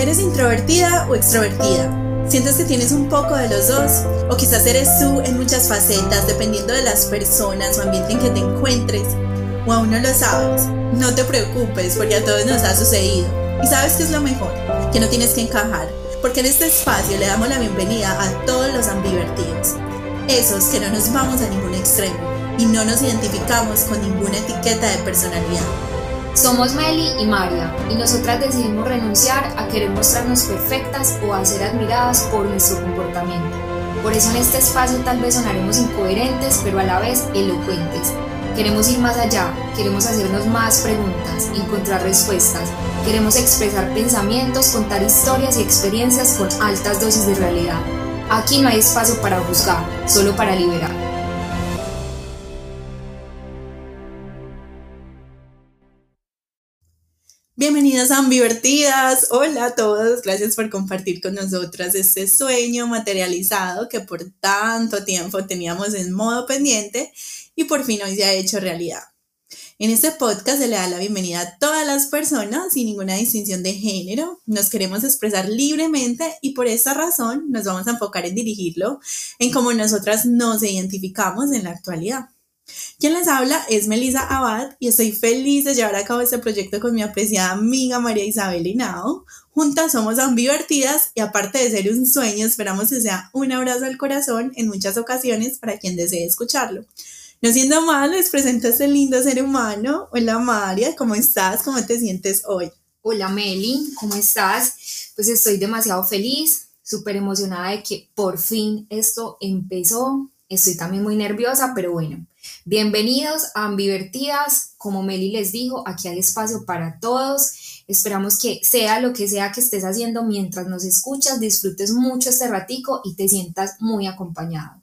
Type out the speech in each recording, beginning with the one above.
¿Eres introvertida o extrovertida? ¿Sientes que tienes un poco de los dos? O quizás eres tú en muchas facetas, dependiendo de las personas o ambiente en que te encuentres. O aún no lo sabes. No te preocupes, porque a todos nos ha sucedido. Y sabes qué es lo mejor, que no tienes que encajar. Porque en este espacio le damos la bienvenida a todos los ambivertidos. Esos que no nos vamos a ningún extremo y no nos identificamos con ninguna etiqueta de personalidad. Somos Meli y Maria y nosotras decidimos renunciar a querer mostrarnos perfectas o a ser admiradas por nuestro comportamiento. Por eso en este espacio tal vez sonaremos incoherentes pero a la vez elocuentes. Queremos ir más allá, queremos hacernos más preguntas, encontrar respuestas, queremos expresar pensamientos, contar historias y experiencias con altas dosis de realidad. Aquí no hay espacio para juzgar, solo para liberar. Bienvenidas a Ambivertidas. Hola a todos. Gracias por compartir con nosotras este sueño materializado que por tanto tiempo teníamos en modo pendiente y por fin hoy se ha hecho realidad. En este podcast se le da la bienvenida a todas las personas sin ninguna distinción de género. Nos queremos expresar libremente y por esta razón nos vamos a enfocar en dirigirlo en cómo nosotras nos identificamos en la actualidad. Quien les habla es Melisa Abad y estoy feliz de llevar a cabo este proyecto con mi apreciada amiga María Isabel Hinao. Juntas somos ambivertidas y aparte de ser un sueño, esperamos que sea un abrazo al corazón en muchas ocasiones para quien desee escucharlo. No siendo más, les presento a este lindo ser humano. Hola María, ¿cómo estás? ¿Cómo te sientes hoy? Hola Meli, ¿cómo estás? Pues estoy demasiado feliz, súper emocionada de que por fin esto empezó. Estoy también muy nerviosa, pero bueno, Bienvenidos a Ambivertidas. Como Meli les dijo, aquí hay espacio para todos. Esperamos que sea lo que sea que estés haciendo mientras nos escuchas, disfrutes mucho este ratico y te sientas muy acompañado.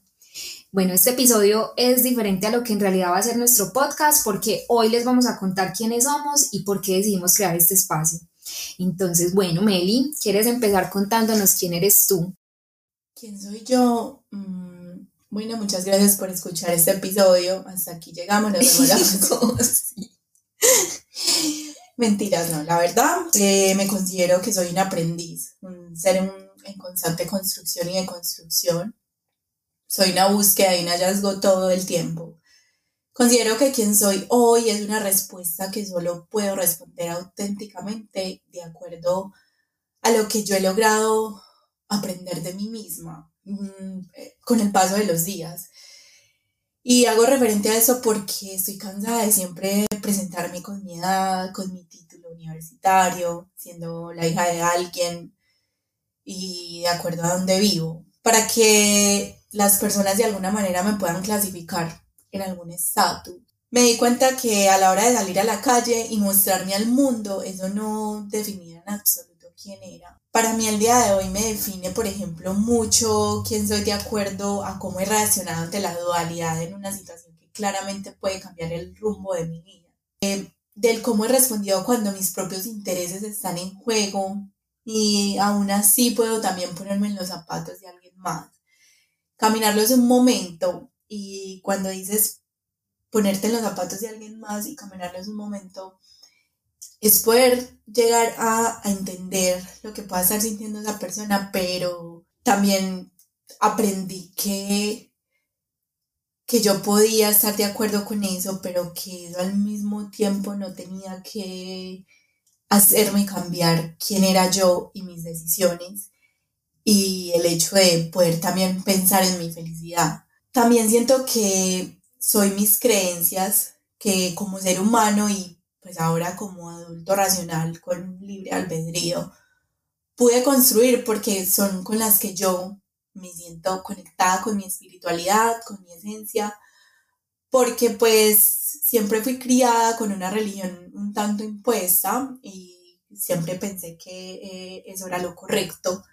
Bueno, este episodio es diferente a lo que en realidad va a ser nuestro podcast porque hoy les vamos a contar quiénes somos y por qué decidimos crear este espacio. Entonces, bueno, Meli, ¿quieres empezar contándonos quién eres tú? ¿Quién soy yo? Mm, bueno, muchas gracias por escuchar este episodio. Hasta aquí llegamos, nos Mentiras, no. La verdad, eh, me considero que soy un aprendiz, un ser en, en constante construcción y deconstrucción. Soy una búsqueda y un hallazgo todo el tiempo. Considero que quien soy hoy es una respuesta que solo puedo responder auténticamente de acuerdo a lo que yo he logrado aprender de mí misma Mm, eh, con el paso de los días. Y hago referente a eso porque estoy cansada de siempre presentarme con mi edad, con mi título universitario, siendo la hija de alguien y de acuerdo a dónde vivo, para que las personas de alguna manera me puedan clasificar en algún estatus. Me di cuenta que a la hora de salir a la calle y mostrarme al mundo, eso no definía en absoluto quién era para mí el día de hoy me define, por ejemplo, mucho quién soy de acuerdo a cómo he reaccionado ante la dualidad en una situación que claramente puede cambiar el rumbo de mi vida. Eh, del cómo he respondido cuando mis propios intereses están en juego y aún así puedo también ponerme en los zapatos de alguien más. Caminarlos un momento y cuando dices ponerte en los zapatos de alguien más y caminarlos un momento, es poder llegar a, entender lo que pueda estar sintiendo esa persona, pero también aprendí que, que yo podía estar de acuerdo con eso, pero que al mismo tiempo no tenía que hacerme cambiar quién era yo y mis decisiones y el hecho de poder también pensar en mi felicidad. También siento que soy mis creencias, que como ser humano y pues ahora como adulto racional con libre albedrío, pude construir porque son con las que yo me siento conectada con mi espiritualidad, con mi esencia, porque pues siempre fui criada con una religión un tanto impuesta y siempre pensé que eh, eso era lo correcto.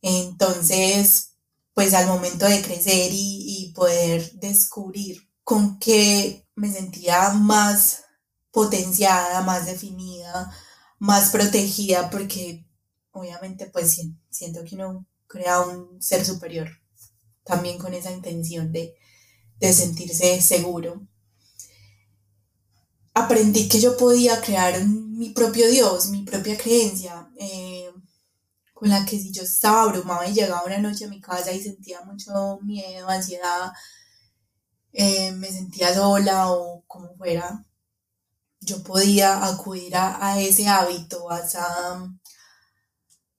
Entonces, pues al momento de crecer y, y poder descubrir con qué me sentía más potenciada, más definida, más protegida, porque obviamente pues siento que uno crea un ser superior también con esa intención de, sentirse seguro. Aprendí que yo podía crear mi propio Dios, mi propia creencia. Eh, con la que si yo estaba abrumada y llegaba una noche a mi casa y sentía mucho miedo, ansiedad, eh, me sentía sola o como fuera, yo podía acudir a, ese hábito, a esa,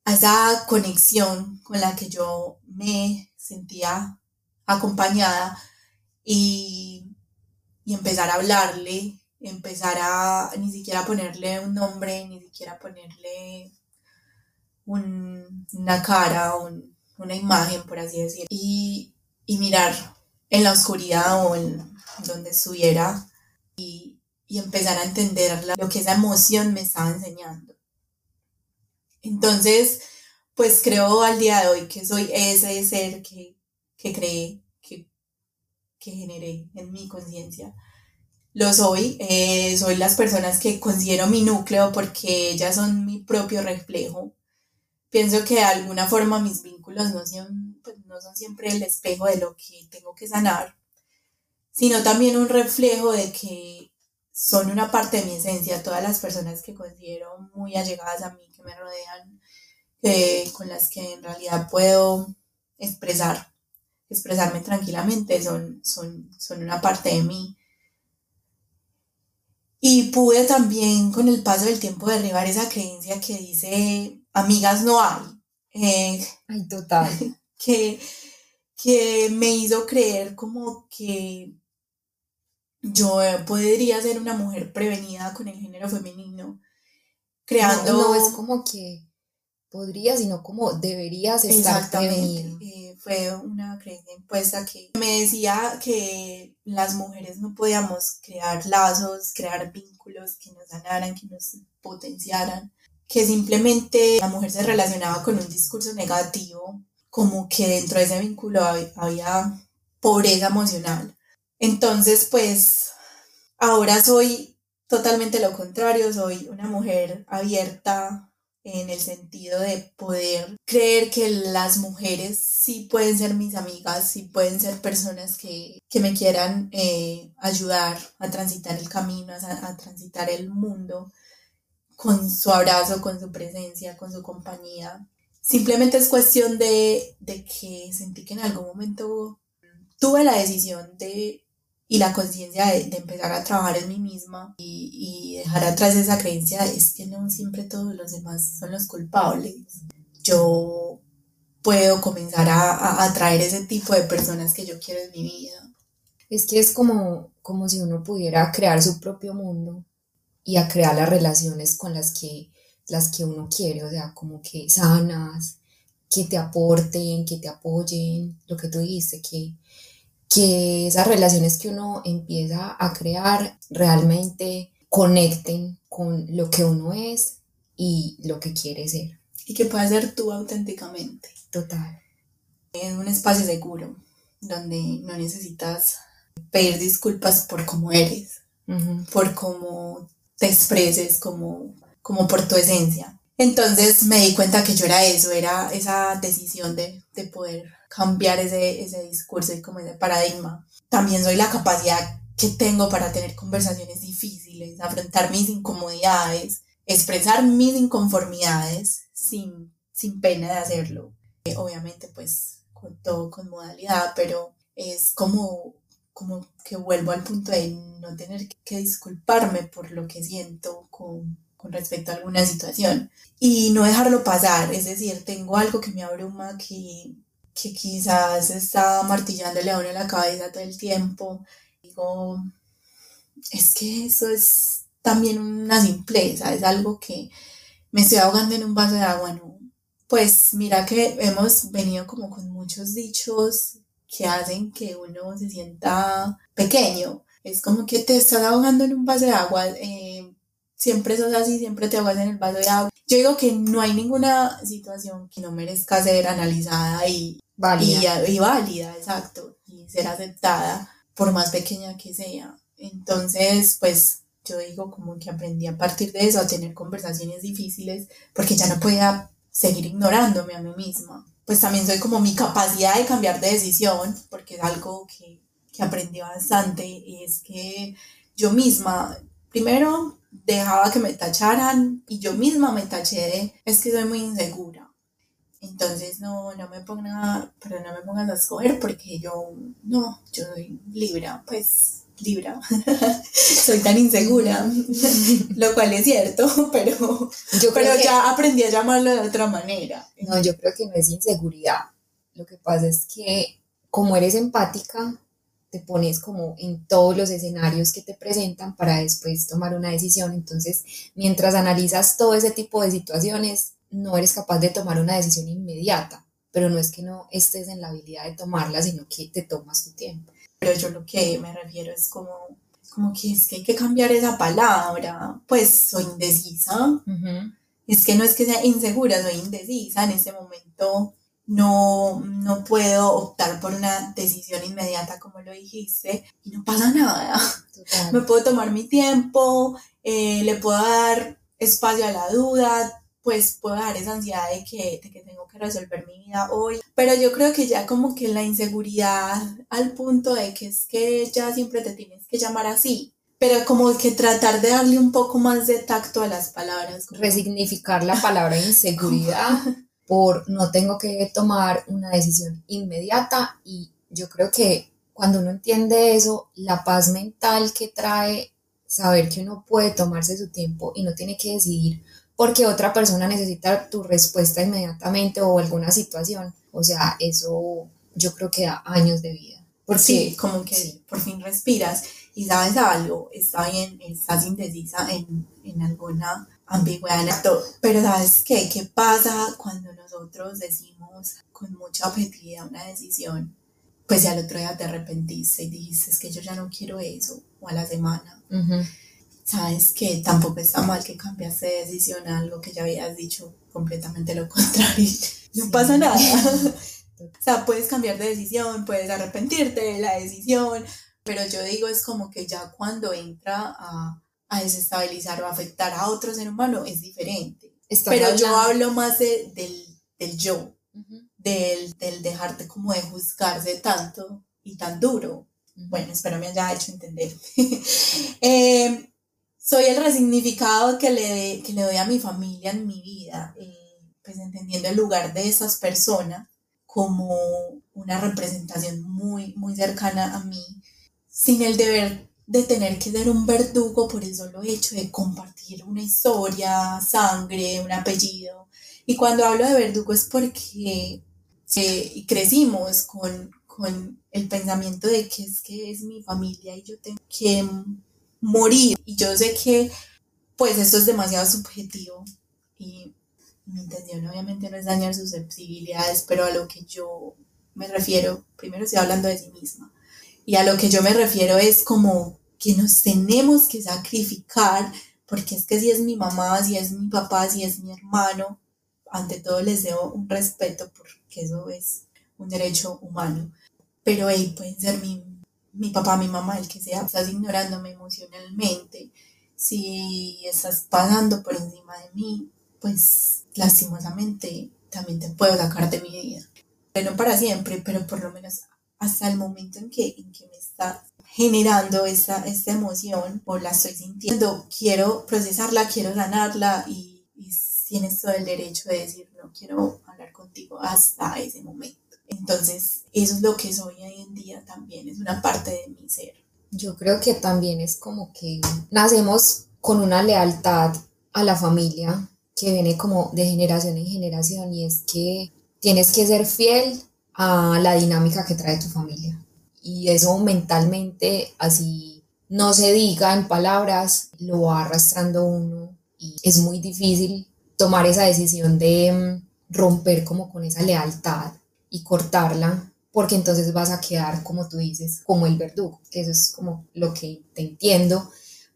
a esa conexión con la que yo me sentía acompañada y, y empezar a hablarle, empezar a ni siquiera ponerle un nombre, ni siquiera ponerle una cara, una imagen, por así decirlo, y, mirar en la oscuridad o en donde estuviera y, empezar a entender lo que esa emoción me estaba enseñando. Entonces, pues creo al día de hoy que soy ese ser que, que creé, que, que generé en mi conciencia. Lo soy, eh, soy las personas que considero mi núcleo porque ellas son mi propio reflejo pienso que de alguna forma mis vínculos no son, pues, no son siempre el espejo de lo que tengo que sanar, sino también un reflejo de que son una parte de mi esencia, todas las personas que considero muy allegadas a mí, que me rodean, con las que en realidad puedo expresar, expresarme tranquilamente, son, son, son una parte de mí. Y pude también con el paso del tiempo derribar esa creencia que dice amigas no hay. Eh, Ay, total. Que, que me hizo creer como que yo podría ser una mujer prevenida con el género femenino, creando... No, es como que podría, sino como deberías estar prevenida. Eh, fue una creencia impuesta que me decía que las mujeres no podíamos crear lazos, crear vínculos que nos sanaran, que nos potenciaran que simplemente la mujer se relacionaba con un discurso negativo, como que dentro de ese vínculo había pobreza emocional. Entonces, pues, ahora soy totalmente lo contrario, soy una mujer abierta en el sentido de poder creer que las mujeres sí pueden ser mis amigas, sí pueden ser personas que, me quieran eh, ayudar a transitar el camino, a transitar el mundo con su abrazo, con su presencia, con su compañía. Simplemente es cuestión de, que sentí que en algún momento tuve la decisión de y la conciencia de, empezar a trabajar en mí misma y, dejar atrás esa creencia es que no siempre todos los demás son los culpables. Yo puedo comenzar a, atraer ese tipo de personas que yo quiero en mi vida. Es que es como, como si uno pudiera crear su propio mundo y a crear las relaciones con las que, las que uno quiere, o sea, como que sanas, que te aporten, que te apoyen, lo que tú dijiste, que, que esas relaciones que uno empieza a crear realmente conecten con lo que uno es y lo que quiere ser. Y que puedas ser tú auténticamente. Total. Es un espacio seguro donde no necesitas pedir disculpas por cómo eres, por cómo te expreses como, como por tu esencia. Entonces me di cuenta que yo era eso, era esa decisión de, de poder cambiar ese, ese discurso y como ese paradigma. También soy la capacidad que tengo para tener conversaciones difíciles, afrontar mis incomodidades, expresar mis inconformidades sin, sin pena de hacerlo. Eh, obviamente pues con todo con modalidad, pero es como como que vuelvo al punto de no tener que disculparme por lo que siento con, con respecto a alguna situación y no dejarlo pasar, es decir, tengo algo que me abruma que, que quizás está martillándole a uno la cabeza todo el tiempo, digo, es que eso es también una simpleza, es algo que me estoy ahogando en un vaso de agua, ¿no? Pues mira que hemos venido como con muchos dichos que hacen que uno se sienta pequeño. Es como que te estás ahogando en un vaso de agua, eh, siempre sos así, siempre te ahogas en el vaso de agua. Yo digo que no hay ninguna situación que no merezca ser analizada y y, válida exacto, y ser aceptada por más pequeña que sea. Entonces, pues yo digo como que aprendí a partir de eso a tener conversaciones difíciles porque ya no podía seguir ignorándome a mí misma pues también soy como mi capacidad de cambiar de decisión, porque es algo que, que aprendí bastante, y es que yo misma, primero dejaba que me tacharan y yo misma me taché de, es que soy muy insegura. Entonces no, no me ponga, pero no me pongas a escoger porque yo, no, yo soy Libra, pues Libra, soy tan insegura, lo cual es cierto, pero, yo pero ya aprendí a llamarlo de otra manera. No, yo creo que no es inseguridad. Lo que pasa es que como eres empática, te pones como en todos los escenarios que te presentan para después tomar una decisión. Entonces, mientras analizas todo ese tipo de situaciones, no eres capaz de tomar una decisión inmediata, pero no es que no estés en la habilidad de tomarla, sino que te tomas tu tiempo. Pero yo lo que me refiero es como, como que es que hay que cambiar esa palabra, pues soy indecisa. Es que no es que sea insegura, soy indecisa. En este momento no, no puedo optar por una decisión inmediata, como lo dijiste, y no pasa nada. Me puedo tomar mi tiempo, eh, le puedo dar espacio a la duda, pues puedo dar esa ansiedad de que, de que tengo que resolver mi vida hoy. Pero yo creo que ya como que la inseguridad al punto de que es que ya siempre te tienes que llamar así. Pero como que tratar de darle un poco más de tacto a las palabras. Resignificar la palabra inseguridad por no tengo que tomar una decisión inmediata y yo creo que cuando uno entiende eso, la paz mental que trae saber que uno puede tomarse su tiempo y no tiene que decidir porque otra persona necesita tu respuesta inmediatamente o alguna situación. O sea, eso yo creo que da años de vida. Porque, sí, como que por fin respiras y sabes algo, está bien, estás indecisa en, en alguna ambigüedad en esto, pero ¿sabes qué? ¿Qué pasa cuando nosotros decimos con mucha objetividad una decisión? Pues ya al otro día te arrepentiste y dijiste, es que yo ya no quiero eso, o a la semana. Sabes que tampoco está mal que cambiaste de decisión a algo que ya habías dicho completamente lo contrario. No pasa nada. o sea, puedes cambiar de decisión, puedes arrepentirte de la decisión, pero yo digo es como que ya cuando entra a a desestabilizar o afectar a otro ser humano es diferente. Pero yo hablo más de, del, del, yo, del, del, dejarte como de juzgarse tanto y tan duro. Bueno, espero me haya hecho entender. Em, soy el resignificado que le, que le doy a mi familia en mi vida, eh, pues entendiendo el lugar de esas personas como una representación muy, muy cercana a mí, sin el deber de tener que ser un verdugo por el solo hecho de compartir una historia, sangre, un apellido. Y cuando hablo de verdugo es porque eh, crecimos con, con el pensamiento de que es que es mi familia y yo tengo que morir. Y yo sé que pues esto es demasiado subjetivo y mi intención obviamente no es dañar sus sensibilidades, pero a lo que yo me refiero, primero estoy hablando de sí misma. Y a lo que yo me refiero es como que nos tenemos que sacrificar, porque es que si es mi mamá, si es mi papá, si es mi hermano, ante todo les debo un respeto porque eso es un derecho humano. Pero hey, pueden ser mi, mi papá, mi mamá, el que sea, estás ignorándome emocionalmente, si estás pasando por encima de mí, pues lastimosamente también te puedo sacar de mi vida. Pero no para siempre, pero por lo menos hasta el momento en que, en que me está generando esta, esta emoción o la estoy sintiendo, quiero procesarla, quiero ganarla y, y tienes todo el derecho de decir, no quiero hablar contigo hasta ese momento. Entonces, eso es lo que soy hoy en día también, es una parte de mi ser. Yo creo que también es como que nacemos con una lealtad a la familia que viene como de generación en generación y es que tienes que ser fiel a la dinámica que trae tu familia y eso mentalmente, así no se diga en palabras, lo va arrastrando uno y es muy difícil tomar esa decisión de mm, romper como con esa lealtad y cortarla, porque entonces vas a quedar, como tú dices, como el verdugo, eso es como lo que te entiendo,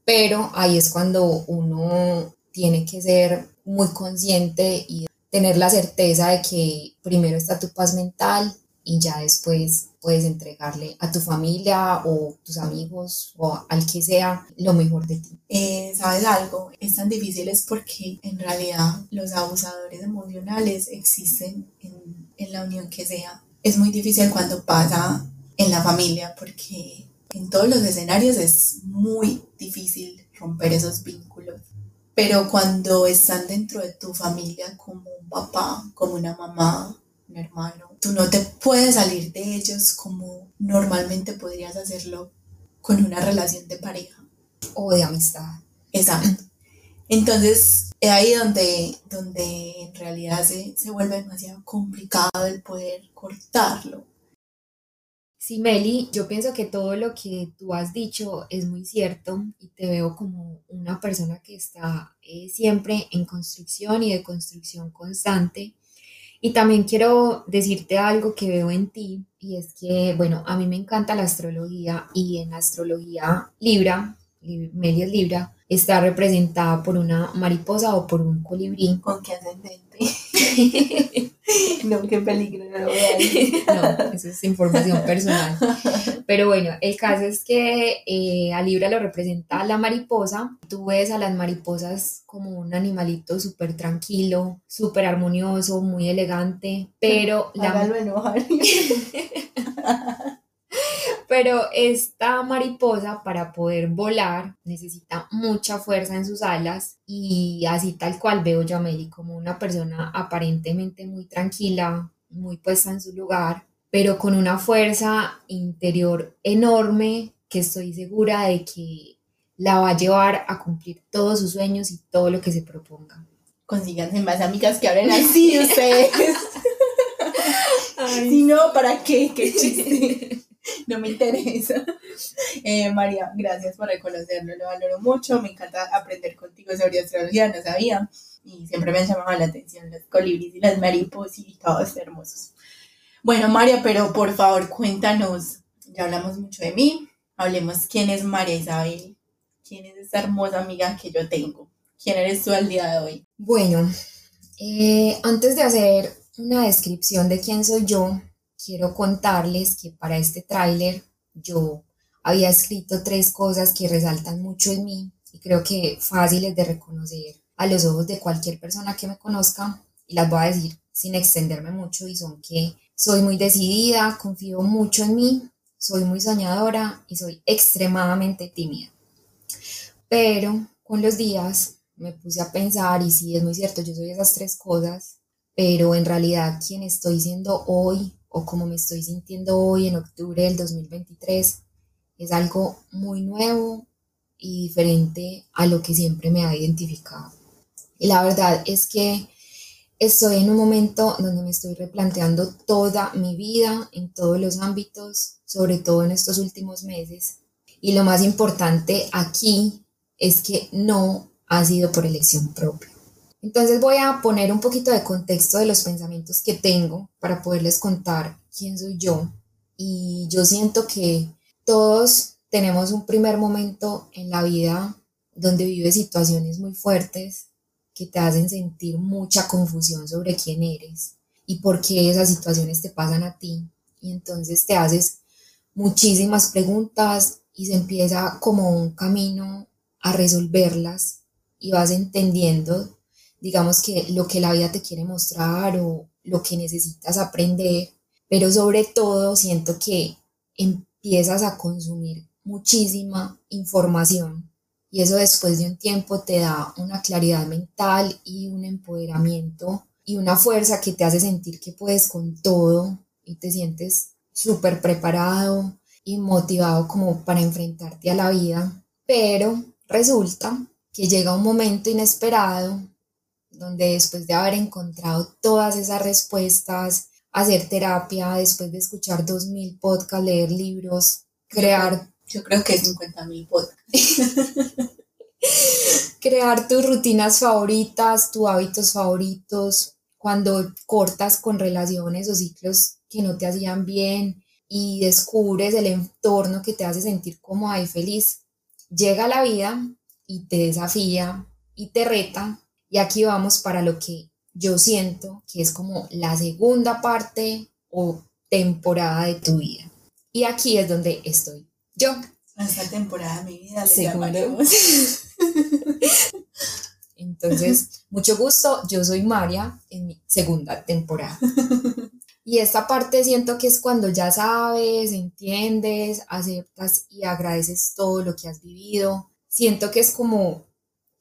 pero ahí es cuando uno tiene que ser muy consciente y tener la certeza de que primero está tu paz mental y ya después puedes entregarle a tu familia o tus amigos o al que sea lo mejor de ti. Eh, ¿Sabes algo? Es tan difícil es porque en realidad los abusadores emocionales existen en, en la unión que sea. Es muy difícil cuando pasa en la familia porque en todos los escenarios es muy difícil romper esos vínculos. Pero cuando están dentro de tu familia como papá, como una mamá, un hermano. Tú no te puedes salir de ellos como normalmente podrías hacerlo con una relación de pareja. O de amistad. Exacto. Entonces, es ahí donde, donde en realidad se, se vuelve demasiado complicado el poder cortarlo. Sí, Meli, yo pienso que todo lo que tú has dicho es muy cierto y te veo como una persona que está eh, siempre en construcción y de construcción constante. Y también quiero decirte algo que veo en ti y es que, bueno, a mí me encanta la astrología y en la astrología Libra, Meli Libra, está representada por una mariposa o por un colibrí. ¿Con qué ascendente? no, qué peligro, no lo voy a No, eso es información personal. Pero bueno, el caso es que eh, a Libra lo representa la mariposa. Tú ves a las mariposas como un animalito súper tranquilo, súper armonioso, muy elegante, pero... la... enojar. Pero esta mariposa para poder volar necesita mucha fuerza en sus alas y así tal cual veo yo a Meli como una persona aparentemente muy tranquila, muy puesta en su lugar, pero con una fuerza interior enorme que estoy segura de que la va a llevar a cumplir todos sus sueños y todo lo que se proponga. Consíganse más amigas que hablen así ustedes. Si no, ¿para qué? Qué chiste. no me interesa. Eh, María, gracias por reconocerlo, lo valoro mucho, me encanta aprender contigo sobre astrología, no sabía, y siempre me han llamado la atención los colibris y las mariposas y todos hermosos. Bueno, María, pero por favor cuéntanos, ya hablamos mucho de mí, hablemos quién es María Isabel, quién es esta hermosa amiga que yo tengo, quién eres tú al día de hoy. Bueno, eh, antes de hacer una descripción de quién soy yo, quiero contarles que para este tráiler yo había escrito tres cosas que resaltan mucho en mí y creo que fáciles de reconocer a los ojos de cualquier persona que me conozca y las voy a decir sin extenderme mucho y son que soy muy decidida, confío mucho en mí, soy muy soñadora y soy extremadamente tímida. Pero con los días me puse a pensar y sí, es muy cierto, yo soy esas tres cosas, pero en realidad quien estoy siendo hoy o como me estoy sintiendo hoy en octubre del 2023 es algo muy nuevo y diferente a lo que siempre me ha identificado. Y la verdad es que estoy en un momento donde me estoy replanteando toda mi vida en todos los ámbitos, sobre todo en estos últimos meses. Y lo más importante aquí es que no ha sido por elección propia. Entonces voy a poner un poquito de contexto de los pensamientos que tengo para poderles contar quién soy yo. Y yo siento que todos tenemos un primer momento en la vida donde vives situaciones muy fuertes que te hacen sentir mucha confusión sobre quién eres y por qué esas situaciones te pasan a ti. Y entonces te haces muchísimas preguntas y se empieza como un camino a resolverlas y vas entendiendo digamos que lo que la vida te quiere mostrar o lo que necesitas aprender, pero sobre todo siento que empiezas a consumir muchísima información y eso después de un tiempo te da una claridad mental y un empoderamiento y una fuerza que te hace sentir que puedes con todo y te sientes súper preparado y motivado como para enfrentarte a la vida, pero resulta que llega un momento inesperado donde después de haber encontrado todas esas respuestas, hacer terapia, después de escuchar 2.000 podcasts, leer libros, crear... Yo creo que 50.000 podcasts. crear tus rutinas favoritas, tus hábitos favoritos, cuando cortas con relaciones o ciclos que no te hacían bien y descubres el entorno que te hace sentir cómoda y feliz. Llega la vida y te desafía y te reta y aquí vamos para lo que yo siento que es como la segunda parte o temporada de tu vida. Y aquí es donde estoy yo. Esta temporada de mi vida Entonces, mucho gusto, yo soy María en mi segunda temporada. Y esta parte siento que es cuando ya sabes, entiendes, aceptas y agradeces todo lo que has vivido. Siento que es como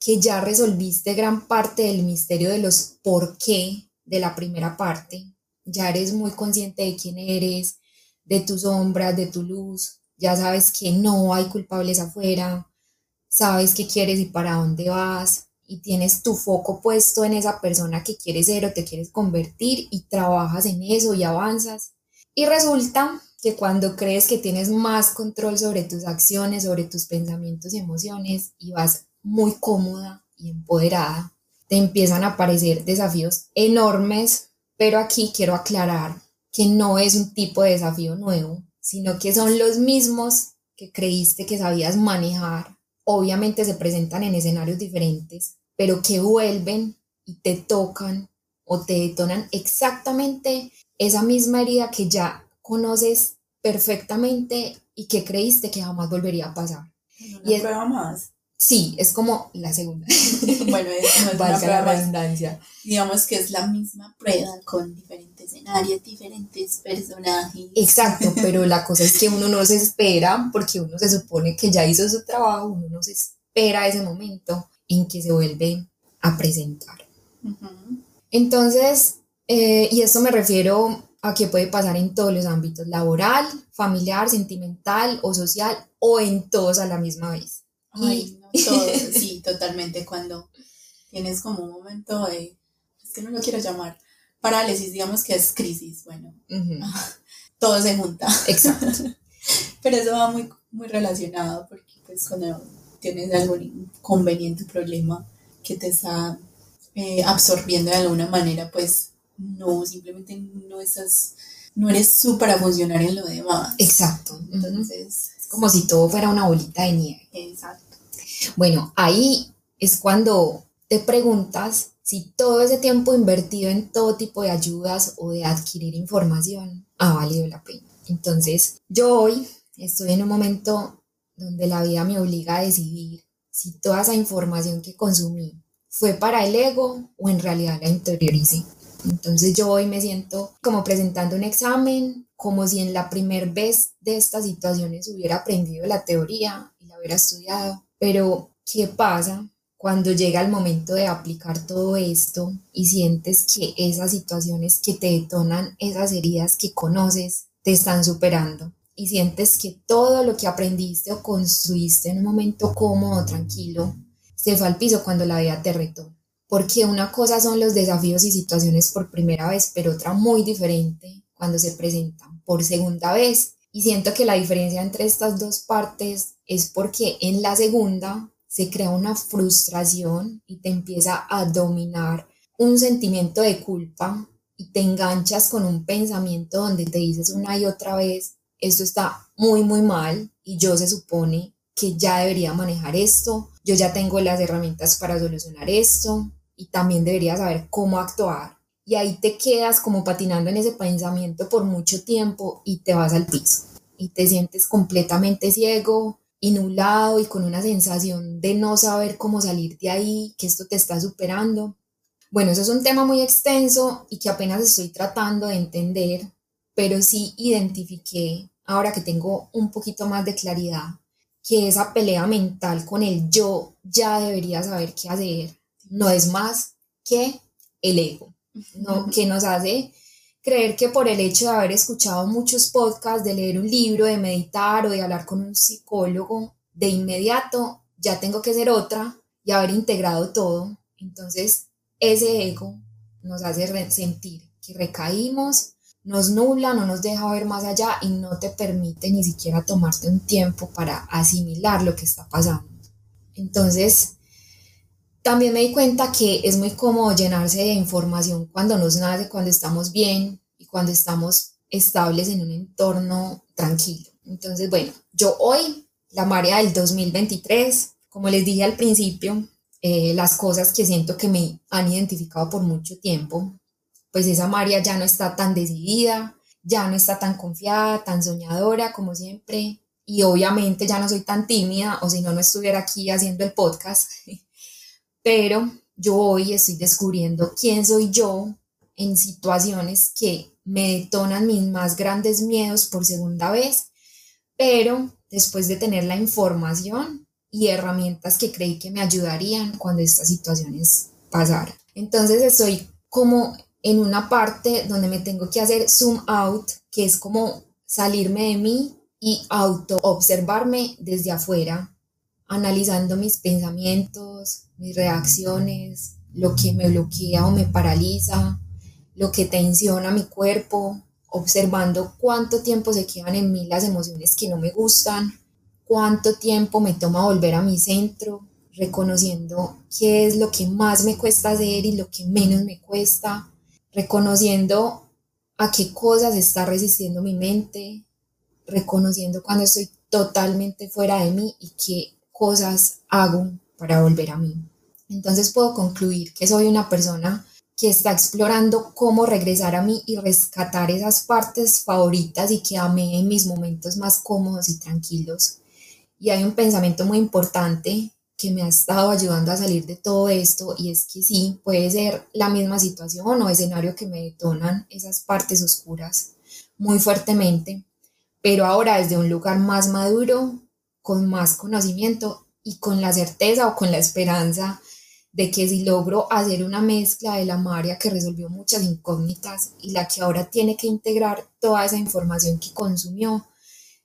que ya resolviste gran parte del misterio de los por qué de la primera parte, ya eres muy consciente de quién eres, de tus sombras, de tu luz, ya sabes que no hay culpables afuera, sabes qué quieres y para dónde vas. Y tienes tu foco puesto en esa persona que quieres ser o te quieres convertir y trabajas en eso y avanzas. Y resulta que cuando crees que tienes más control sobre tus acciones, sobre tus pensamientos y emociones y vas muy cómoda y empoderada, te empiezan a aparecer desafíos enormes, pero aquí quiero aclarar que no es un tipo de desafío nuevo, sino que son los mismos que creíste que sabías manejar. Obviamente se presentan en escenarios diferentes, pero que vuelven y te tocan o te detonan exactamente esa misma herida que ya conoces perfectamente y que creíste que jamás volvería a pasar. y es, prueba más. Sí, es como la segunda. bueno, es, no es una prueba Digamos que es la misma prueba con diferentes escenarios, diferentes personajes. Exacto, pero la cosa es que uno no se espera porque uno se supone que ya hizo su trabajo, uno no se espera ese momento en que se vuelve a presentar. Entonces, eh, y esto me refiero a que puede pasar en todos los ámbitos, laboral, familiar, sentimental o social, o en todos a la misma vez. Ay, no, sí, totalmente. Cuando tienes como un momento de, es que no lo quiero llamar, parálisis, digamos que es crisis, bueno, todo se junta. Exacto. Pero eso va muy, muy relacionado porque pues cuando tienes algún inconveniente, problema que te está eh, absorbiendo de alguna manera, pues no, simplemente no estás, no eres súper a funcionar en lo demás. Exacto. Entonces, como si todo fuera una bolita de nieve. Exacto. Bueno, ahí es cuando te preguntas si todo ese tiempo invertido en todo tipo de ayudas o de adquirir información ha valido la pena. Entonces, yo hoy estoy en un momento donde la vida me obliga a decidir si toda esa información que consumí fue para el ego o en realidad la interioricé. Entonces yo hoy me siento como presentando un examen, como si en la primera vez de estas situaciones hubiera aprendido la teoría y la hubiera estudiado. Pero, ¿qué pasa cuando llega el momento de aplicar todo esto y sientes que esas situaciones que te detonan esas heridas que conoces te están superando? Y sientes que todo lo que aprendiste o construiste en un momento cómodo, tranquilo, se fue al piso cuando la vida te retó porque una cosa son los desafíos y situaciones por primera vez, pero otra muy diferente cuando se presentan por segunda vez. Y siento que la diferencia entre estas dos partes es porque en la segunda se crea una frustración y te empieza a dominar un sentimiento de culpa y te enganchas con un pensamiento donde te dices una y otra vez, esto está muy, muy mal y yo se supone que ya debería manejar esto, yo ya tengo las herramientas para solucionar esto, y también deberías saber cómo actuar. Y ahí te quedas como patinando en ese pensamiento por mucho tiempo y te vas al piso y te sientes completamente ciego, inulado y con una sensación de no saber cómo salir de ahí, que esto te está superando. Bueno, eso es un tema muy extenso y que apenas estoy tratando de entender, pero sí identifiqué, ahora que tengo un poquito más de claridad, que esa pelea mental con el yo ya debería saber qué hacer no es más que el ego, ¿no? que nos hace creer que por el hecho de haber escuchado muchos podcasts, de leer un libro, de meditar o de hablar con un psicólogo, de inmediato ya tengo que ser otra y haber integrado todo. Entonces, ese ego nos hace sentir que recaímos, nos nubla, no nos deja ver más allá y no te permite ni siquiera tomarte un tiempo para asimilar lo que está pasando. Entonces, también me di cuenta que es muy cómodo llenarse de información cuando nos nace, cuando estamos bien y cuando estamos estables en un entorno tranquilo. Entonces, bueno, yo hoy, la María del 2023, como les dije al principio, eh, las cosas que siento que me han identificado por mucho tiempo, pues esa María ya no está tan decidida, ya no está tan confiada, tan soñadora como siempre, y obviamente ya no soy tan tímida, o si no, no estuviera aquí haciendo el podcast. Pero yo hoy estoy descubriendo quién soy yo en situaciones que me detonan mis más grandes miedos por segunda vez, pero después de tener la información y herramientas que creí que me ayudarían cuando estas situaciones pasaran. Entonces estoy como en una parte donde me tengo que hacer zoom out, que es como salirme de mí y auto observarme desde afuera, analizando mis pensamientos, mis reacciones, lo que me bloquea o me paraliza, lo que tensiona mi cuerpo, observando cuánto tiempo se quedan en mí las emociones que no me gustan, cuánto tiempo me toma volver a mi centro, reconociendo qué es lo que más me cuesta hacer y lo que menos me cuesta, reconociendo a qué cosas está resistiendo mi mente, reconociendo cuando estoy totalmente fuera de mí y qué cosas hago para volver a mí. Entonces puedo concluir que soy una persona que está explorando cómo regresar a mí y rescatar esas partes favoritas y que amé en mis momentos más cómodos y tranquilos. Y hay un pensamiento muy importante que me ha estado ayudando a salir de todo esto y es que sí, puede ser la misma situación o escenario que me detonan esas partes oscuras muy fuertemente, pero ahora desde un lugar más maduro, con más conocimiento y con la certeza o con la esperanza de que si logro hacer una mezcla de la María que resolvió muchas incógnitas y la que ahora tiene que integrar toda esa información que consumió,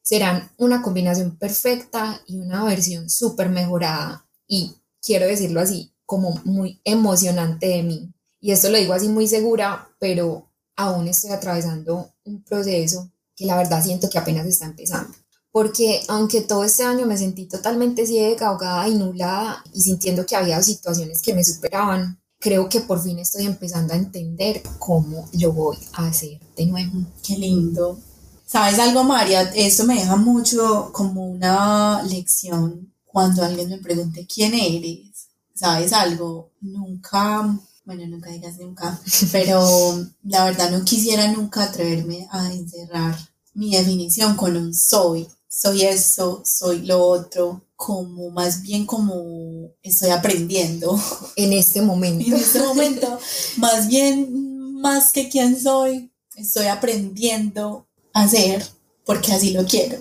serán una combinación perfecta y una versión súper mejorada y quiero decirlo así, como muy emocionante de mí. Y esto lo digo así muy segura, pero aún estoy atravesando un proceso que la verdad siento que apenas está empezando. Porque aunque todo este año me sentí totalmente ciega, ahogada y nublada y sintiendo que había situaciones que me superaban, creo que por fin estoy empezando a entender cómo lo voy a hacer de nuevo. Qué lindo. ¿Sabes algo, María? Esto me deja mucho como una lección cuando alguien me pregunte quién eres. ¿Sabes algo? Nunca, bueno, nunca digas nunca, pero la verdad no quisiera nunca atreverme a encerrar mi definición con un soy. Soy eso, soy lo otro, como más bien como estoy aprendiendo. En este momento. En este momento, más bien, más que quién soy, estoy aprendiendo a ser porque así lo quiero.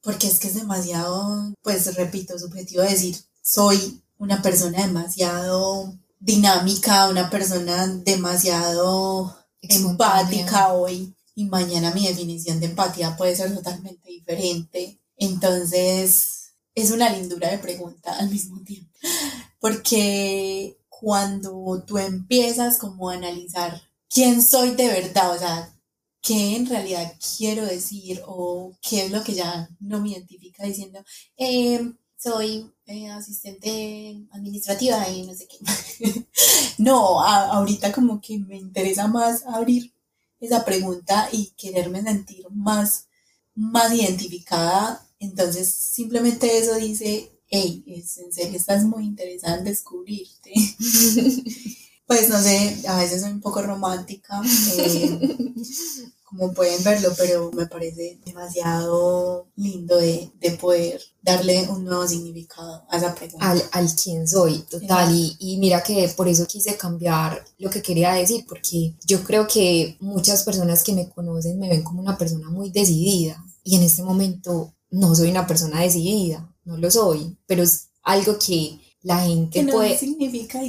Porque es que es demasiado, pues repito, subjetivo decir, soy una persona demasiado dinámica, una persona demasiado empática hoy y mañana mi definición de empatía puede ser totalmente diferente. Entonces, es una lindura de pregunta al mismo tiempo, porque cuando tú empiezas como a analizar quién soy de verdad, o sea, qué en realidad quiero decir o qué es lo que ya no me identifica diciendo, eh, soy eh, asistente administrativa y no sé qué. no, ahorita como que me interesa más abrir esa pregunta y quererme sentir más, más identificada. Entonces, simplemente eso dice, hey, es, en serio, estás muy interesada en descubrirte. pues no sé, a veces soy un poco romántica. Eh, como pueden verlo, pero me parece demasiado lindo de, poder darle un nuevo significado a esa pregunta. Al, al quién soy, total. Y, y, mira que por eso quise cambiar lo que quería decir, porque yo creo que muchas personas que me conocen me ven como una persona muy decidida y en este momento no soy una persona decidida, no lo soy, pero es algo que la gente que no puede... significa,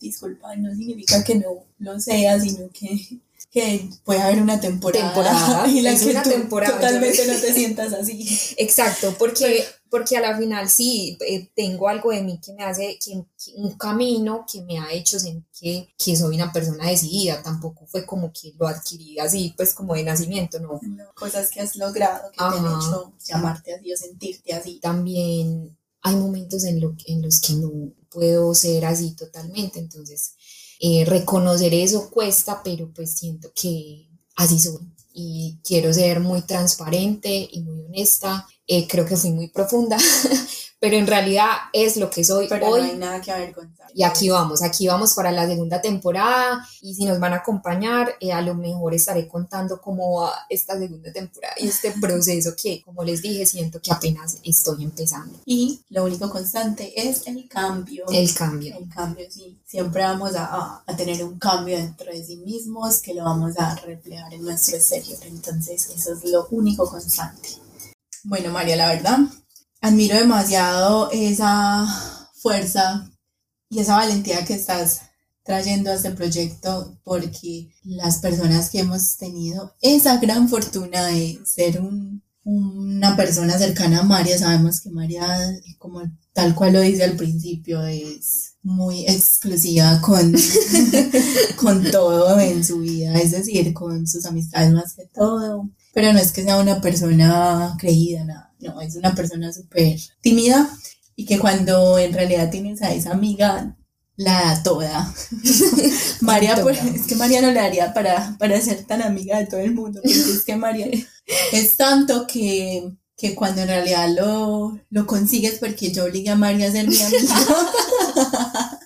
disculpa, no significa que no lo sea, sino que que puede haber una temporada, y la que temporada, totalmente no te sientas así. Exacto, porque, porque a la final sí, eh, tengo algo de mí que me hace, que, un camino que me ha hecho sentir que, soy una persona decidida, tampoco fue como que lo adquirí así, pues como de nacimiento, no. cosas que has logrado, que te han hecho llamarte así o sentirte así. También hay momentos en, lo, en los que no puedo ser así totalmente, entonces eh, reconocer eso cuesta, pero pues siento que así soy y quiero ser muy transparente y muy honesta. Eh, creo que fui muy profunda, pero en realidad es lo que soy pero hoy. No hay nada que avergonzar. Y aquí vamos, aquí vamos para la segunda temporada y si nos van a acompañar, eh, a lo mejor estaré contando cómo va esta segunda temporada y este proceso que, como les dije, siento que apenas estoy empezando. Y lo único constante es el cambio. El cambio. El cambio, sí. Siempre vamos a, a tener un cambio dentro de sí mismos que lo vamos a reflejar en nuestro exterior. Entonces, eso es lo único constante. Bueno, María, la verdad, admiro demasiado esa fuerza y esa valentía que estás trayendo a este proyecto porque las personas que hemos tenido esa gran fortuna de ser un, una persona cercana a María, sabemos que María, como tal cual lo dice al principio, es muy exclusiva con, con todo en su vida, es decir, con sus amistades más que todo. Pero no es que sea una persona creída, nada, no, es una persona súper tímida y que cuando en realidad tienes a esa amiga la da toda. María, pues, es que María no le daría para, para ser tan amiga de todo el mundo, porque es que María es tanto que, que cuando en realidad lo, lo consigues, porque yo obligué a María a ser mi amiga.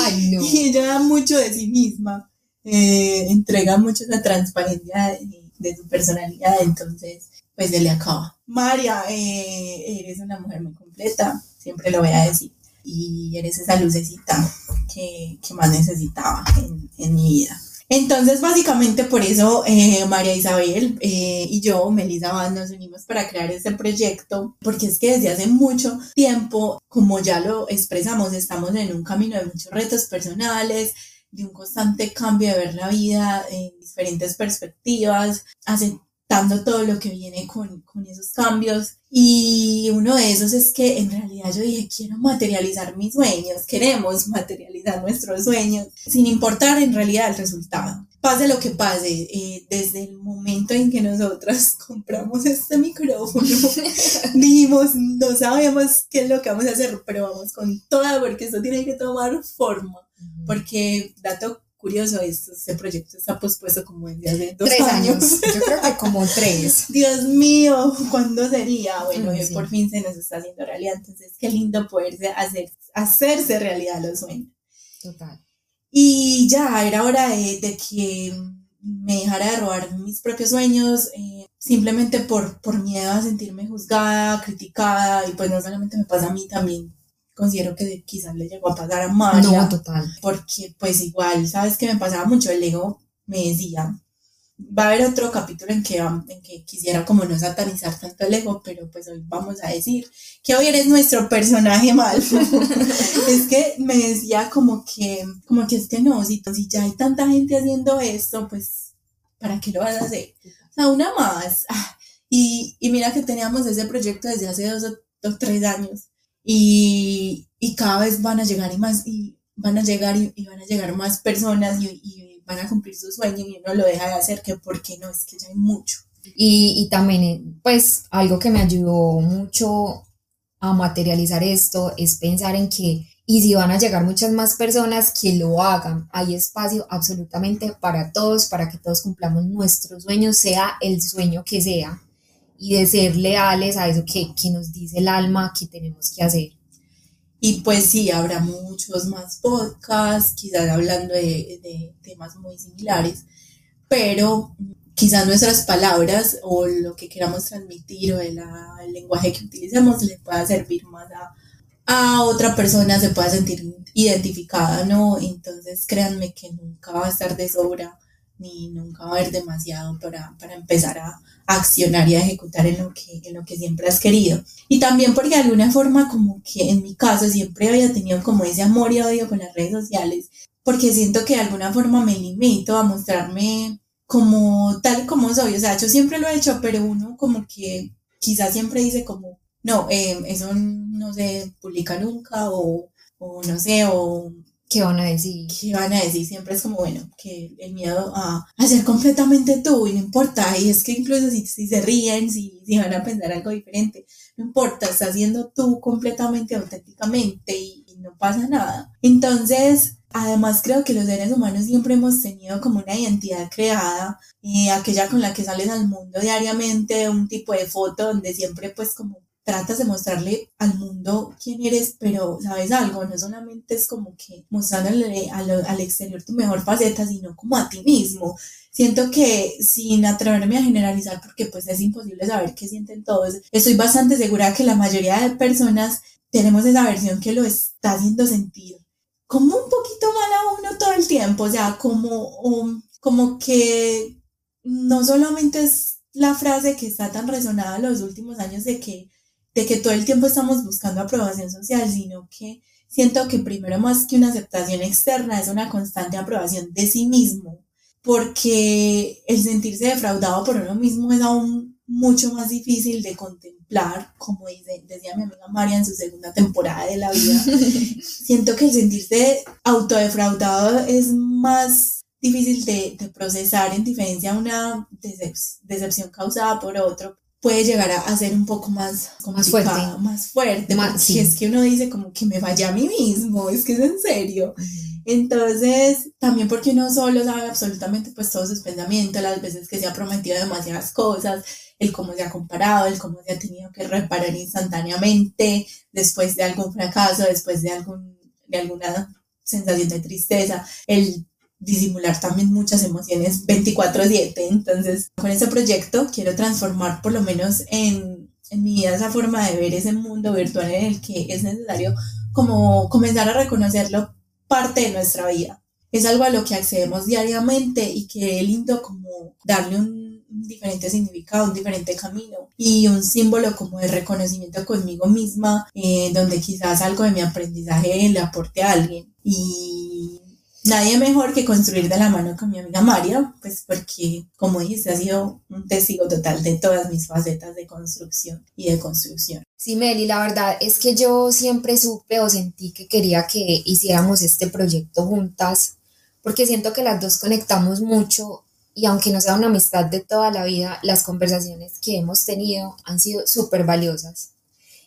Ay, no. Y ella da mucho de sí misma, eh, entrega mucho esa transparencia de, de, su personalidad, entonces pues le acaba. María, eh, eres una mujer muy completa, siempre lo voy a decir y eres esa lucecita que, que más necesitaba en, en, mi vida. Entonces, básicamente por eso eh, María Isabel eh, y yo, Melissa Vaz, nos unimos para crear este proyecto, porque es que desde hace mucho tiempo, como ya lo expresamos, estamos en un camino de muchos retos personales, de un constante cambio de ver la vida en diferentes perspectivas, hace dando todo lo que viene con, con, esos cambios. Y uno de esos es que en realidad yo dije, quiero materializar mis sueños, queremos materializar nuestros sueños, sin importar en realidad el resultado. Pase lo que pase, eh, desde el momento en que nosotras compramos este micrófono, dijimos, no sabemos qué es lo que vamos a hacer, pero vamos con toda porque esto tiene que tomar forma. Porque, dato curioso, este proyecto está pospuesto como desde dos tres años. años. Yo creo que como tres. Dios mío, ¿cuándo sería? Bueno, sí. por fin se nos está haciendo realidad. Entonces, qué lindo poderse hacer, hacerse realidad los sueños. Total. Y ya era hora de, de que me dejara de robar mis propios sueños, eh, simplemente por, por miedo a sentirme juzgada, criticada, y pues no solamente me pasa a mí, también considero que quizás le llegó a pasar a María. No, total. Porque pues igual, ¿sabes que me pasaba mucho? El ego me decía, va a haber otro capítulo en que, en que quisiera como no satanizar tanto el ego, pero pues hoy vamos a decir que hoy eres nuestro personaje mal. es que me decía como que, como que es que no, si, si ya hay tanta gente haciendo esto, pues, ¿para qué lo vas a hacer? O sea, una más. Y, y mira que teníamos ese proyecto desde hace dos o tres años y, y, cada vez van a llegar y más y van a llegar y, van a llegar más personas y, van a cumplir sus sueños y uno lo deja de hacer que porque no es que ya hay mucho. Y, y también pues algo que me ayudó mucho a materializar esto es pensar en que y si van a llegar muchas más personas que lo hagan. Hay espacio absolutamente para todos para que todos cumplamos nuestros sueños sea el sueño que sea y de ser leales a eso que, que, nos dice el alma que tenemos que hacer. Y pues sí, habrá muchos más podcasts, quizás hablando de, de temas muy similares, pero quizás nuestras palabras o lo que queramos transmitir o el, el lenguaje que utilicemos le pueda servir más a, a otra persona, se pueda sentir identificada, ¿no? Entonces créanme que nunca va a estar de sobra ni nunca va a haber demasiado para, para empezar a, accionar y ejecutar en lo, que, en lo que siempre has querido. Y también porque de alguna forma como que en mi caso siempre había tenido como ese amor y odio con las redes sociales, porque siento que de alguna forma me limito a mostrarme como tal como soy. O sea, yo siempre lo he hecho, pero uno como que quizás siempre dice como, no, eh, eso no se publica nunca o, o no sé, o ¿Qué van a decir? ¿Qué van a decir? Siempre es como, bueno, que el miedo a, a ser completamente tú y no importa. Y es que incluso si, se ríen, si, van a pensar algo diferente, no importa, estás siendo tú completamente, auténticamente y, y no pasa nada. Entonces, además creo que los seres humanos siempre hemos tenido como una identidad creada, eh, aquella con la que sales al mundo diariamente, un tipo de foto donde siempre pues como tratas de mostrarle al mundo quién eres, pero sabes algo, no solamente es como que mostrándole al, al, exterior tu mejor faceta, sino como a ti mismo. Siento que sin atreverme a generalizar, porque pues es imposible saber qué sienten todos, estoy bastante segura que la mayoría de personas tenemos esa versión que lo está haciendo sentir como un poquito mal a uno todo el tiempo, o sea, como, um, como que no solamente es la frase que está tan resonada los últimos años de que de que todo el tiempo estamos buscando aprobación social, sino que siento que primero más que una aceptación externa es una constante aprobación de sí mismo, porque el sentirse defraudado por uno mismo es aún mucho más difícil de contemplar, como dice, decía mi amiga María en su segunda temporada de la vida. siento que el sentirse autodefraudado es más difícil de, de procesar en diferencia a una decepción causada por otro, puede llegar a, ser un poco más más fuerte, más fuerte, más, es que uno dice como que me vaya a mí mismo, es que es en serio. Entonces, también porque uno solo sabe absolutamente pues todos sus pensamientos, las veces que se ha prometido demasiadas cosas, el cómo se ha comparado, el cómo se ha tenido que reparar instantáneamente después de algún fracaso, después de, algún, de alguna sensación de tristeza, el disimular también muchas emociones 24/7. Entonces, con ese proyecto quiero transformar por lo menos en, en mi vida esa forma de ver ese mundo virtual en el que es necesario como comenzar a reconocerlo parte de nuestra vida. Es algo a lo que accedemos diariamente y que es lindo como darle un, diferente significado, un diferente camino y un símbolo como de reconocimiento conmigo misma, eh, donde quizás algo de mi aprendizaje le aporte a alguien. Y nadie mejor que construir de la mano con mi amiga María, pues porque, como dijiste, ha sido un testigo total de todas mis facetas de construcción y de construcción. Sí, Meli, la verdad es que yo siempre supe o sentí que quería que hiciéramos este proyecto juntas, porque siento que las dos conectamos mucho y aunque no sea una amistad de toda la vida, las conversaciones que hemos tenido han sido súper valiosas.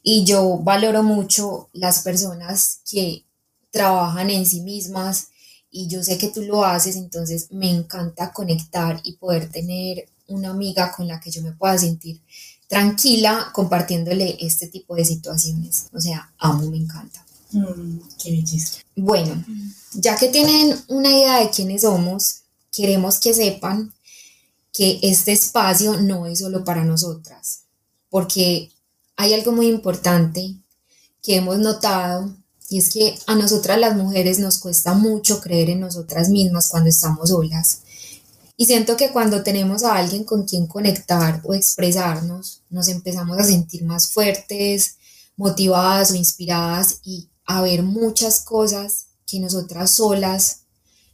Y yo valoro mucho las personas que trabajan en sí mismas, y yo sé que tú lo haces, entonces me encanta conectar y poder tener una amiga con la que yo me pueda sentir tranquila compartiéndole este tipo de situaciones. O sea, amo, me encanta. Mm, qué belleza. Bueno, ya que tienen una idea de quiénes somos, queremos que sepan que este espacio no es solo para nosotras, porque hay algo muy importante que hemos notado y es que a nosotras las mujeres nos cuesta mucho creer en nosotras mismas cuando estamos solas. Y siento que cuando tenemos a alguien con quien conectar o expresarnos, nos empezamos a sentir más fuertes, motivadas o inspiradas y a ver muchas cosas que nosotras solas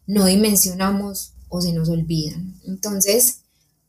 no dimensionamos o se nos olvidan. Entonces,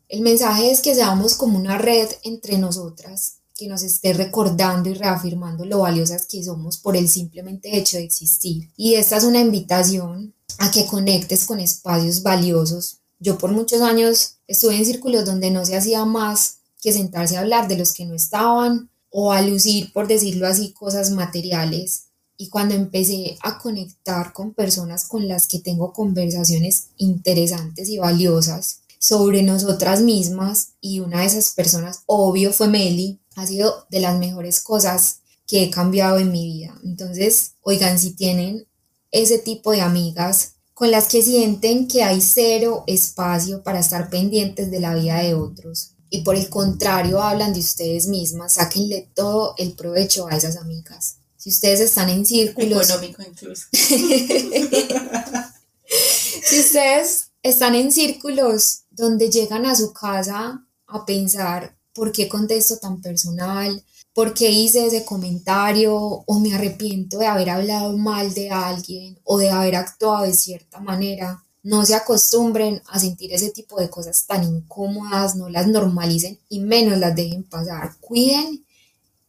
el mensaje es que seamos como una red entre nosotras que nos esté recordando y reafirmando lo valiosas que somos por el simplemente hecho de existir. Y esta es una invitación a que conectes con espacios valiosos. Yo por muchos años estuve en círculos donde no se hacía más que sentarse a hablar de los que no estaban o a lucir, por decirlo así, cosas materiales. Y cuando empecé a conectar con personas con las que tengo conversaciones interesantes y valiosas sobre nosotras mismas, y una de esas personas, obvio, fue Meli, ha sido de las mejores cosas que he cambiado en mi vida. Entonces, oigan, si tienen ese tipo de amigas con las que sienten que hay cero espacio para estar pendientes de la vida de otros y por el contrario hablan de ustedes mismas, sáquenle todo el provecho a esas amigas. Si ustedes están en círculos... Económico incluso. si ustedes están en círculos donde llegan a su casa a pensar ¿por qué contesto tan personal? ¿Por qué hice ese comentario? ¿O me arrepiento de haber hablado mal de alguien o de haber actuado de cierta manera? No se acostumbren a sentir ese tipo de cosas tan incómodas, no las normalicen y menos las dejen pasar. Cuiden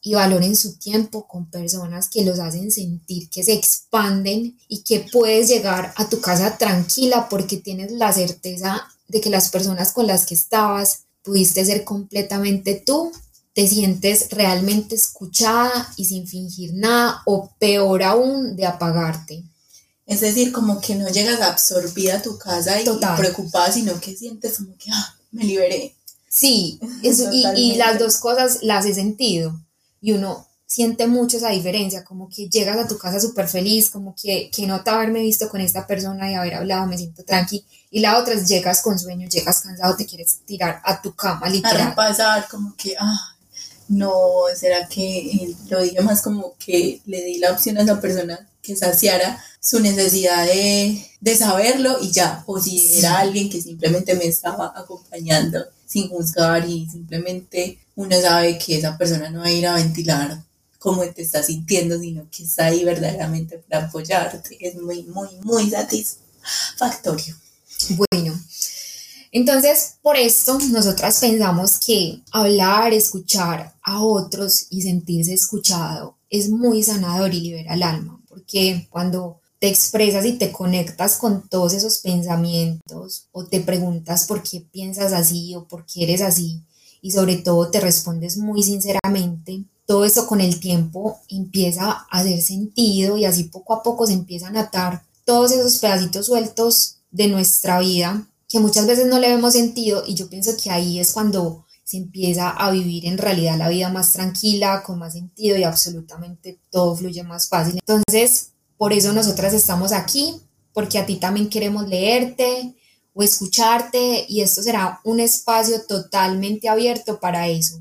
y valoren su tiempo con personas que los hacen sentir que se expanden y que puedes llegar a tu casa tranquila porque tienes la certeza de que las personas con las que estabas pudiste ser completamente tú, te sientes realmente escuchada y sin fingir nada o peor aún de apagarte. Es decir, como que no llegas absorbida a tu casa y, preocupada, sino que sientes como que ah, me liberé. Sí, eso, y, y las dos cosas las he sentido. Y uno siente mucho esa diferencia, como que llegas a tu casa súper feliz, como que, que nota haberme visto con esta persona y haber hablado, me siento tranqui, y la otra es llegas con sueño, llegas cansado, te quieres tirar a tu cama, literal. A pasar, como que, ah, no, será que lo dije más como que le di la opción a esa persona que saciara su necesidad de, de saberlo y ya, o si era alguien que simplemente me estaba acompañando sin juzgar y simplemente uno sabe que esa persona no va a ir a ventilar cómo te estás sintiendo, sino que está ahí verdaderamente para apoyarte. Es muy, muy, muy satisfactorio. Bueno, entonces por esto nosotras pensamos que hablar, escuchar a otros y sentirse escuchado es muy sanador y libera el alma, porque cuando te expresas y te conectas con todos esos pensamientos o te preguntas por qué piensas así o por qué eres así y sobre todo te respondes muy sinceramente, todo eso con el tiempo empieza a hacer sentido y así poco a poco se empiezan a atar todos esos pedacitos sueltos de nuestra vida que muchas veces no le vemos sentido y yo pienso que ahí es cuando se empieza a vivir en realidad la vida más tranquila, con más sentido y absolutamente todo fluye más fácil. Entonces, por eso nosotras estamos aquí, porque a ti también queremos leerte o escucharte y esto será un espacio totalmente abierto para eso.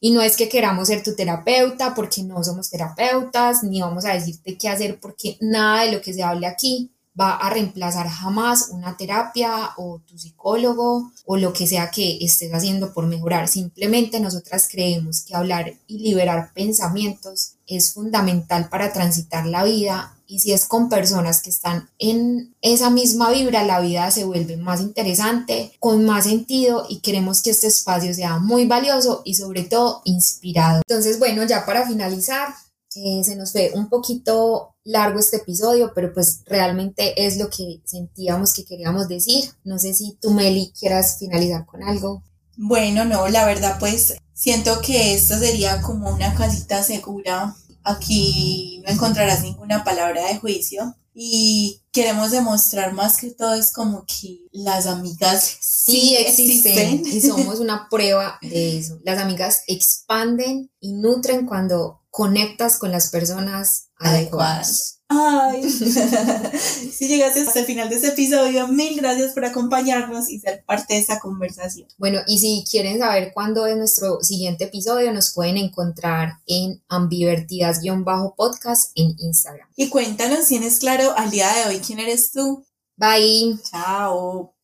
Y no es que queramos ser tu terapeuta porque no somos terapeutas, ni vamos a decirte qué hacer porque nada de lo que se hable aquí va a reemplazar jamás una terapia o tu psicólogo o lo que sea que estés haciendo por mejorar. Simplemente nosotras creemos que hablar y liberar pensamientos es fundamental para transitar la vida y si es con personas que están en esa misma vibra, la vida se vuelve más interesante, con más sentido y queremos que este espacio sea muy valioso y sobre todo inspirado. Entonces, bueno, ya para finalizar, eh, se nos fue un poquito largo este episodio, pero pues realmente es lo que sentíamos que queríamos decir. No sé si tú, Meli, quieras finalizar con algo. Bueno, no, la verdad pues siento que esto sería como una casita segura. Aquí no encontrarás ninguna palabra de juicio y queremos demostrar más que todo es como que las amigas sí, existen, existen y somos una prueba de eso. Las amigas expanden y nutren cuando conectas con las personas adecuadas. Ay, si llegaste hasta el final de este episodio, mil gracias por acompañarnos y ser parte de esta conversación. Bueno, y si quieren saber cuándo es nuestro siguiente episodio, nos pueden encontrar en ambivertidas-podcast en Instagram. Y cuéntanos, si tienes claro al día de hoy quién eres tú. Bye. Chao.